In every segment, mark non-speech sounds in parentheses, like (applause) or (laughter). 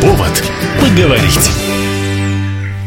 Повод поговорить.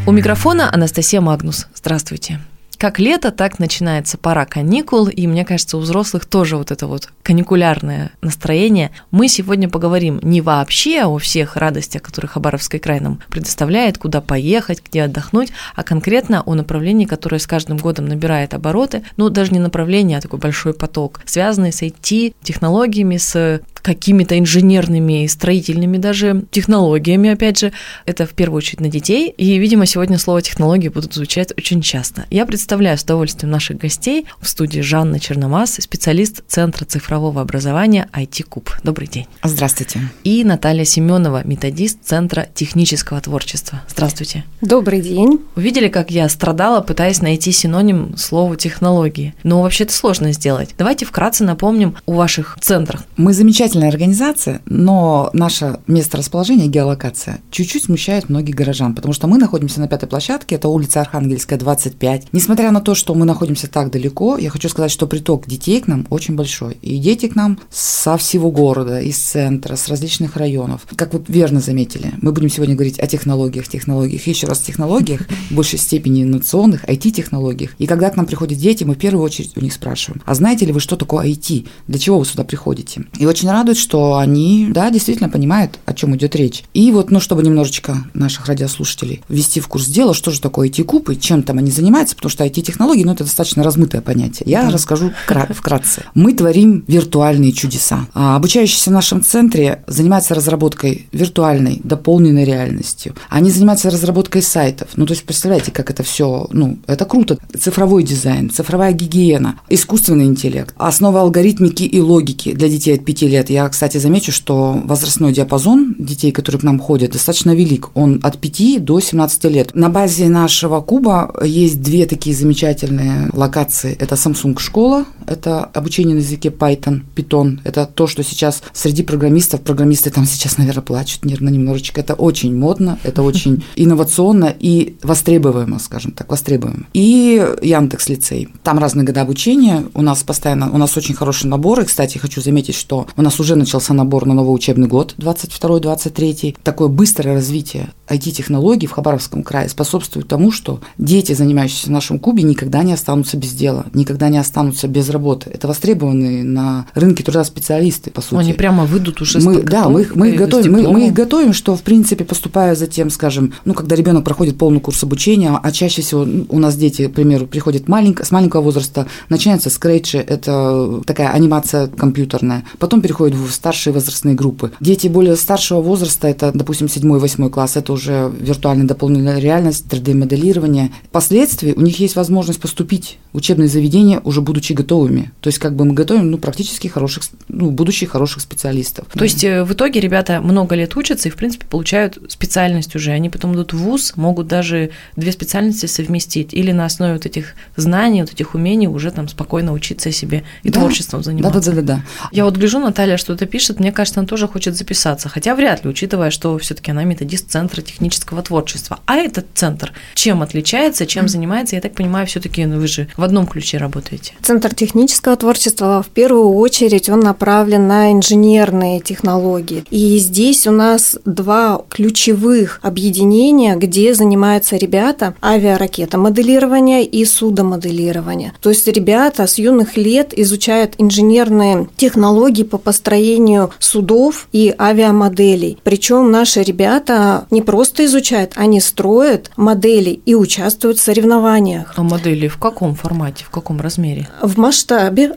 У микрофона Анастасия Магнус. Здравствуйте. Как лето, так начинается пора каникул, и мне кажется, у взрослых тоже вот это вот каникулярное настроение. Мы сегодня поговорим не вообще о всех радостях, которые Хабаровский край нам предоставляет, куда поехать, где отдохнуть, а конкретно о направлении, которое с каждым годом набирает обороты, ну даже не направление, а такой большой поток, связанный с IT, технологиями, с какими-то инженерными и строительными даже технологиями, опять же, это в первую очередь на детей, и, видимо, сегодня слово технологии будут звучать очень часто. Я представляю с удовольствием наших гостей в студии Жанна Черномаз, специалист Центра цифрового образования IT-Куб. Добрый день. Здравствуйте. И Наталья Семенова, методист Центра технического творчества. Здравствуйте. Добрый день. Увидели, как я страдала, пытаясь найти синоним слову технологии. Но вообще это сложно сделать. Давайте вкратце напомним о ваших центрах. Мы замечательно замечательная организация, но наше место расположения, геолокация, чуть-чуть смущает многих горожан, потому что мы находимся на пятой площадке, это улица Архангельская, 25. Несмотря на то, что мы находимся так далеко, я хочу сказать, что приток детей к нам очень большой. И дети к нам со всего города, из центра, с различных районов. Как вот верно заметили, мы будем сегодня говорить о технологиях, технологиях, еще раз технологиях, в большей степени инновационных, IT-технологиях. И когда к нам приходят дети, мы в первую очередь у них спрашиваем, а знаете ли вы, что такое IT? Для чего вы сюда приходите? И очень радует, что они, да, действительно понимают, о чем идет речь. И вот, ну, чтобы немножечко наших радиослушателей ввести в курс дела, что же такое IT-куб и чем там они занимаются, потому что IT-технологии, ну, это достаточно размытое понятие. Я да. расскажу (laughs) вкратце. Мы творим виртуальные чудеса. А обучающиеся в нашем центре занимаются разработкой виртуальной, дополненной реальностью. Они занимаются разработкой сайтов. Ну, то есть, представляете, как это все, ну, это круто. Цифровой дизайн, цифровая гигиена, искусственный интеллект, основа алгоритмики и логики для детей от 5 лет. Я, кстати, замечу, что возрастной диапазон детей, которые к нам ходят, достаточно велик. Он от 5 до 17 лет. На базе нашего куба есть две такие замечательные локации. Это Samsung школа, это обучение на языке Python, Python. Это то, что сейчас среди программистов, программисты там сейчас, наверное, плачут нервно немножечко. Это очень модно, это (laughs) очень инновационно и востребуемо, скажем так, востребуемо. И Яндекс лицей. Там разные годы обучения. У нас постоянно, у нас очень хороший набор. И, кстати, хочу заметить, что у нас уже уже начался набор на новый учебный год 22-23. Такое быстрое развитие IT-технологий в Хабаровском крае способствует тому, что дети, занимающиеся в нашем клубе, никогда не останутся без дела, никогда не останутся без работы. Это востребованные на рынке труда специалисты, по сути. Они прямо выйдут уже мы, Да, мы их, мы, их готовим, мы, мы их готовим, что, в принципе, поступая затем, скажем, ну, когда ребенок проходит полный курс обучения, а чаще всего у нас дети, к примеру, приходят маленько, с маленького возраста, начинается скретчи, это такая анимация компьютерная, потом переходит в старшие возрастные группы. Дети более старшего возраста, это, допустим, 7-8 класс, это уже виртуальная дополненная реальность, 3D-моделирование. Впоследствии у них есть возможность поступить в учебные заведения, уже будучи готовыми. То есть как бы мы готовим ну, практически хороших, ну, будущих хороших специалистов. То да. есть э, в итоге ребята много лет учатся и, в принципе, получают специальность уже. Они потом идут в ВУЗ, могут даже две специальности совместить или на основе вот этих знаний, вот этих умений уже там спокойно учиться себе и да. творчеством заниматься. Да, да, да, да. Я вот гляжу, Наталья, что-то пишет, мне кажется, она тоже хочет записаться, хотя вряд ли, учитывая, что все-таки она методист Центра технического творчества. А этот центр чем отличается, чем mm. занимается? Я так понимаю, все-таки ну, вы же в одном ключе работаете. Центр технического творчества в первую очередь он направлен на инженерные технологии. И здесь у нас два ключевых объединения, где занимаются ребята авиаракетомоделирования и судомоделирования. То есть ребята с юных лет изучают инженерные технологии по построению построению судов и авиамоделей. Причем наши ребята не просто изучают, они строят модели и участвуют в соревнованиях. А модели в каком формате, в каком размере? В масштабе.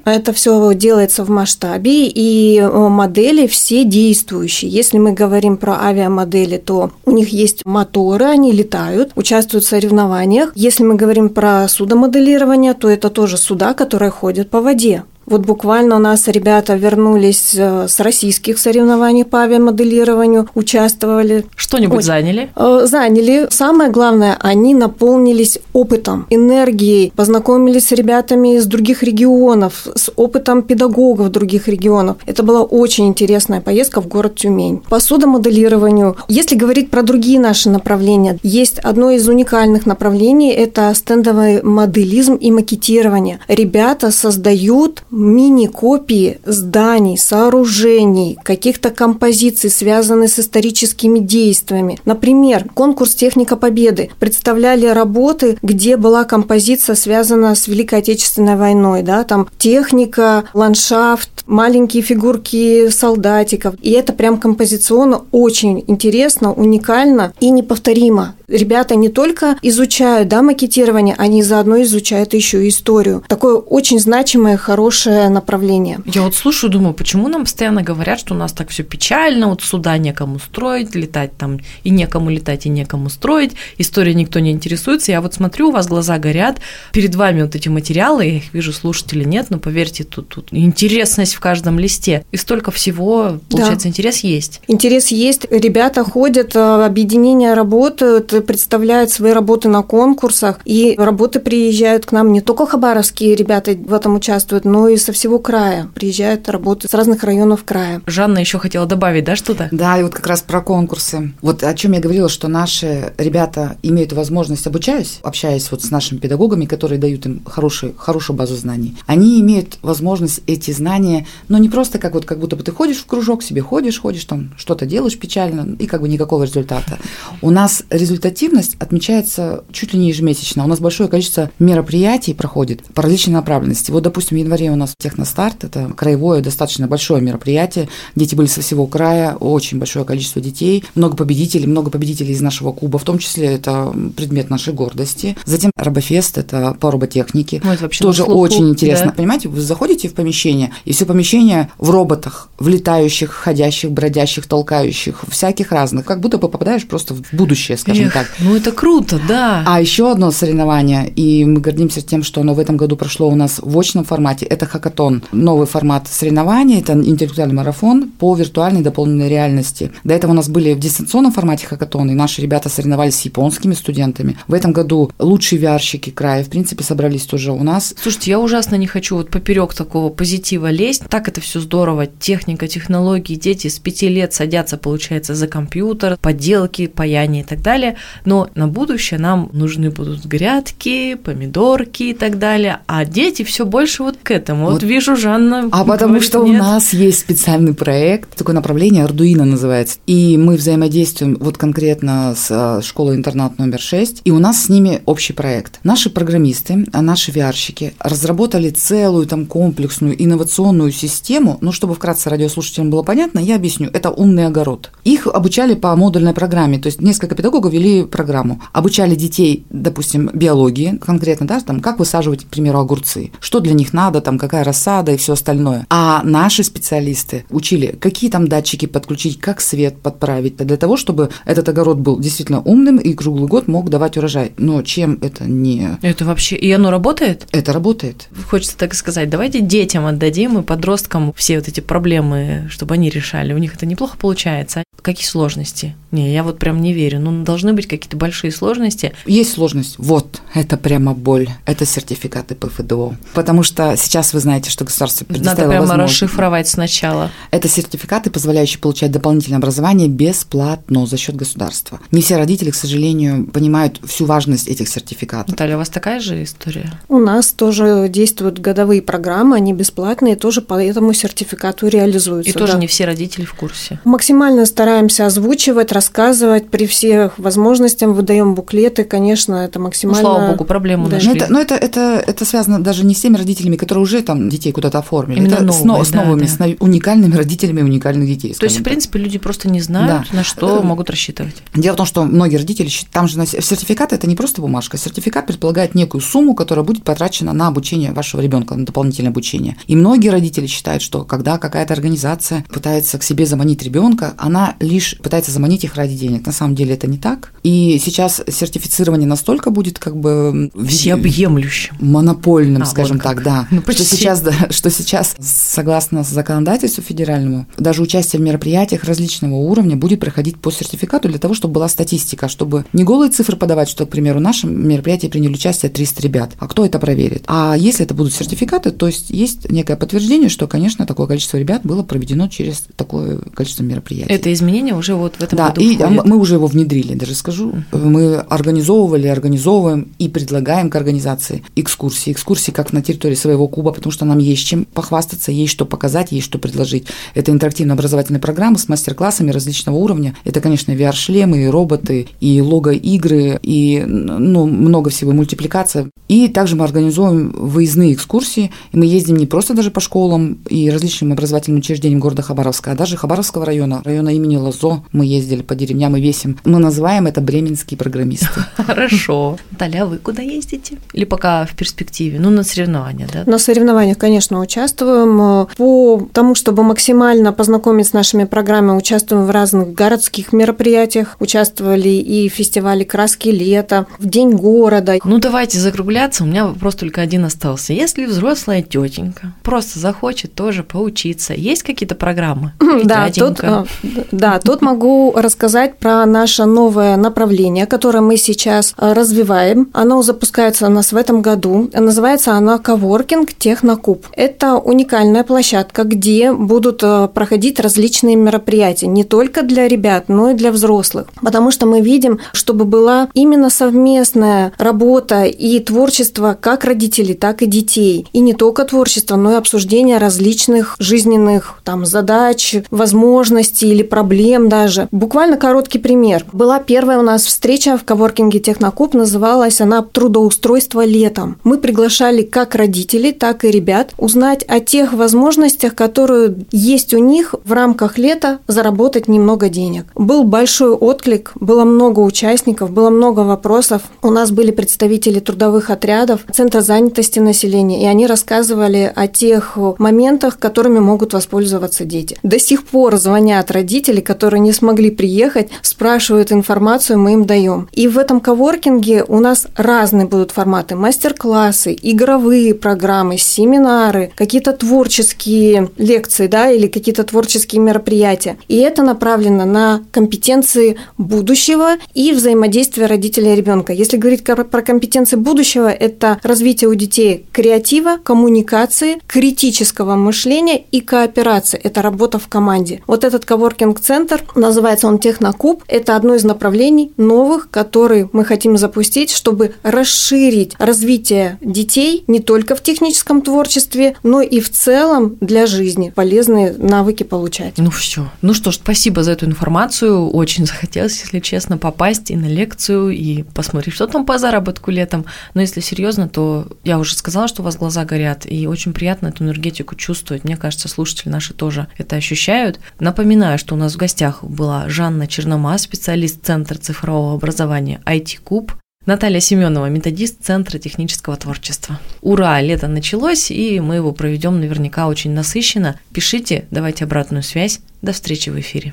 Это все делается в масштабе, и э, модели все действующие. Если мы говорим про авиамодели, то у них есть моторы, они летают, участвуют в соревнованиях. Если мы говорим про судомоделирование, то это тоже суда, которые ходят по воде. Вот буквально у нас ребята вернулись э, с российских соревнований по авиамоделированию, участвовали. Что-нибудь Ой, заняли? Э, заняли. Самое главное, они наполнились опытом, энергией, познакомились с ребятами из других регионов, с опытом педагогов других регионов. Это была очень интересная поездка в город Тюмень. По судомоделированию, если говорить про другие наши направления, есть одно из уникальных направлений – это стендовый моделизм и макетирование. Ребята создают мини-копии зданий, сооружений, каких-то композиций, связанных с историческими действиями. Например, конкурс «Техника Победы» представляли работы, где была композиция, связанная с Великой Отечественной войной. Да? Там техника, ландшафт, маленькие фигурки солдатиков. И это прям композиционно очень интересно, уникально и неповторимо ребята не только изучают да, макетирование, они заодно изучают еще историю. Такое очень значимое, хорошее направление. Я вот слушаю, думаю, почему нам постоянно говорят, что у нас так все печально, вот сюда некому строить, летать там и некому летать, и некому строить, история никто не интересуется. Я вот смотрю, у вас глаза горят, перед вами вот эти материалы, я их вижу, слушатели нет, но поверьте, тут, тут интересность в каждом листе. И столько всего, получается, да. интерес есть. Интерес есть, ребята ходят, э, объединения работают, представляют свои работы на конкурсах, и работы приезжают к нам не только хабаровские ребята в этом участвуют, но и со всего края. Приезжают работы с разных районов края. Жанна еще хотела добавить, да, что-то? Да, и вот как раз про конкурсы. Вот о чем я говорила, что наши ребята имеют возможность, обучаясь, общаясь вот с нашими педагогами, которые дают им хорошую, хорошую базу знаний, они имеют возможность эти знания, но не просто как вот как будто бы ты ходишь в кружок, себе ходишь, ходишь там, что-то делаешь печально, и как бы никакого результата. У нас результат результативность отмечается чуть ли не ежемесячно. У нас большое количество мероприятий проходит по различной направленности. Вот, допустим, в январе у нас техностарт, это краевое достаточно большое мероприятие. Дети были со всего края, очень большое количество детей, много победителей, много победителей из нашего клуба, в том числе это предмет нашей гордости. Затем Робофест, это по роботехнике. Ну, это вообще Тоже очень интересно. Да. Понимаете, вы заходите в помещение, и все помещение в роботах, в летающих, ходящих, бродящих, толкающих, всяких разных, как будто бы попадаешь просто в будущее, скажем Эх, так. Ну это круто, да. А еще одно соревнование, и мы гордимся тем, что оно в этом году прошло у нас в очном формате. Это хакатон, новый формат соревнований, это интеллектуальный марафон по виртуальной дополненной реальности. До этого у нас были в дистанционном формате хакатон, и наши ребята соревновались с японскими студентами. В этом году лучшие виарщики края, в принципе, собрались тоже у нас. Слушайте, я ужасно не хочу вот поперек такого позитива лезть. Так это все здорово. Техника, технологии, дети с пяти лет садятся, получается, за компьютер, поделки, паяние и так далее но на будущее нам нужны будут грядки, помидорки и так далее, а дети все больше вот к этому. Вот, вот вижу, Жанна. А потому говорит, что нет. у нас есть специальный проект, такое направление Arduino называется, и мы взаимодействуем вот конкретно с э, школой-интернат номер 6, и у нас с ними общий проект. Наши программисты, а наши VR-щики разработали целую там комплексную инновационную систему, ну, чтобы вкратце радиослушателям было понятно, я объясню, это умный огород. Их обучали по модульной программе, то есть несколько педагогов вели программу. Обучали детей, допустим, биологии конкретно, да, там, как высаживать, к примеру, огурцы, что для них надо, там, какая рассада и все остальное. А наши специалисты учили, какие там датчики подключить, как свет подправить, для того, чтобы этот огород был действительно умным и круглый год мог давать урожай. Но чем это не... Это вообще... И оно работает? Это работает. Хочется так сказать, давайте детям отдадим и подросткам все вот эти проблемы, чтобы они решали. У них это неплохо получается. Какие сложности? Не, я вот прям не верю. Ну, должны быть какие-то большие сложности. Есть сложность. Вот, это прямо боль. Это сертификаты ПФДО. Потому что сейчас вы знаете, что государство предоставило Надо прямо возможность. расшифровать сначала. Это сертификаты, позволяющие получать дополнительное образование бесплатно за счет государства. Не все родители, к сожалению, понимают всю важность этих сертификатов. Наталья, у вас такая же история? У нас тоже действуют годовые программы, они бесплатные, тоже по этому сертификату реализуются. И да. тоже не все родители в курсе. Максимально стараемся озвучивать, рассказывать при всех возможностях, выдаем буклеты, конечно, это максимально... Ну, слава богу, проблему да. нашли. Но, это, но это, это, это связано даже не с теми родителями, которые уже там детей куда-то оформили. Именно это новые, с, с новыми, да. с уникальными родителями уникальных детей. То есть, в принципе, люди просто не знают, да. на что могут рассчитывать. Дело в том, что многие родители, там же сертификат это не просто бумажка, сертификат предполагает некую сумму, которая будет потрачена на обучение вашего ребенка, на дополнительное обучение. И многие родители считают, что когда какая-то организация пытается к себе заманить ребенка, она лишь пытается заманить их ради денег. На самом деле это не так. И сейчас сертифицирование настолько будет как бы всеобъемлющим, монопольным, а, скажем вот так, да. Ну, сейчас, да, (laughs) что сейчас, согласно законодательству федеральному, даже участие в мероприятиях различного уровня будет проходить по сертификату для того, чтобы была статистика, чтобы не голые цифры подавать, что, к примеру, в нашем мероприятии приняли участие 300 ребят. А кто это проверит? А если это будут сертификаты, то есть есть некое подтверждение, что, конечно, такое количество ребят было проведено через такое количество мероприятий. Это изменение уже вот в этом да, году и входит. мы уже его внедрили, даже скажу. Мы организовывали, организовываем и предлагаем к организации экскурсии. Экскурсии как на территории своего клуба, потому что нам есть чем похвастаться, есть что показать, есть что предложить. Это интерактивно-образовательные программы с мастер-классами различного уровня. Это, конечно, VR-шлемы, и роботы, и лого-игры, и ну, много всего, мультипликация. И также мы организуем выездные экскурсии, и мы ездим не просто даже по школам и различным образовательным учреждениям города Хабаровска, а даже Хабаровского района, района имени Лозо. Мы ездили по деревням и весим. Мы называем это бременские программисты. (laughs) Хорошо. Наталья, а вы куда ездите? Или пока в перспективе? Ну, на соревнования, да? На соревнованиях, конечно, участвуем. По тому, чтобы максимально познакомиться с нашими программами, участвуем в разных городских мероприятиях. Участвовали и в фестивале «Краски лета», в День города. Ну, давайте закругляться. У меня вопрос только один остался. Если взрослая тетенька просто захочет тоже поучиться, есть какие-то программы? (clears throat) Да, тут, э, да, тут могу рассказать про наше новое направление, которое мы сейчас э, развиваем. Оно запускается у нас в этом году. Называется оно Коворкинг Технокуб. Это уникальная площадка, где будут э, проходить различные мероприятия, не только для ребят, но и для взрослых. Потому что мы видим, чтобы была именно совместная работа и творчество как родителей, так и детей. И не только творчество, но и обсуждение различных жизненных там, задач, возможностей или проблем даже. Буквально короткий пример. Была первая у нас встреча в коворкинге Технокуб, называлась она «Трудоустройство летом». Мы приглашали как родителей, так и ребят узнать о тех возможностях, которые есть у них в рамках лета заработать немного денег. Был большой отклик, было много участников, было много вопросов. У нас были представители трудовых отрядов, Центра занятости населения, и они рассказывали о тех моментах, которыми могут воспользоваться дети. До сих пор звонят родители, которые не смогли приехать, спрашивают информацию, мы им даем. И в этом коворкинге у нас разные будут форматы. Мастер-классы, игровые программы, семинары, какие-то творческие лекции, да, или какие-то творческие мероприятия. И это направлено на компетенции будущего и взаимодействие родителя и ребенка. Если говорить про компетенции будущего, это развитие у детей креатива, коммуникации, критического мышления и кооперации. Это работа в команде. Вот этот коворкинг-центр, называется он Технокуб, это одно из направлений новых, которые мы хотим запустить, чтобы расширить развитие детей не только в техническом творчестве, но и в целом для жизни полезные навыки получать. Ну все. Ну что ж, спасибо за эту информацию. Очень захотелось, если честно, попасть и на лекцию, и посмотреть, что там по заработку летом. Но если серьезно, то я уже сказала, что у вас глаза горят, и очень приятно эту энергетику чувствовать. Мне кажется, слушатели наши тоже это ощущают. Напоминаю, что у нас в гостях была Жанна Чернома, специалист Центра цифрового образования IT-Куб, Наталья Семенова, методист Центра технического творчества. Ура, лето началось, и мы его проведем наверняка очень насыщенно. Пишите, давайте обратную связь. До встречи в эфире.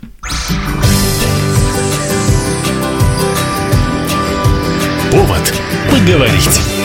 Повод поговорить.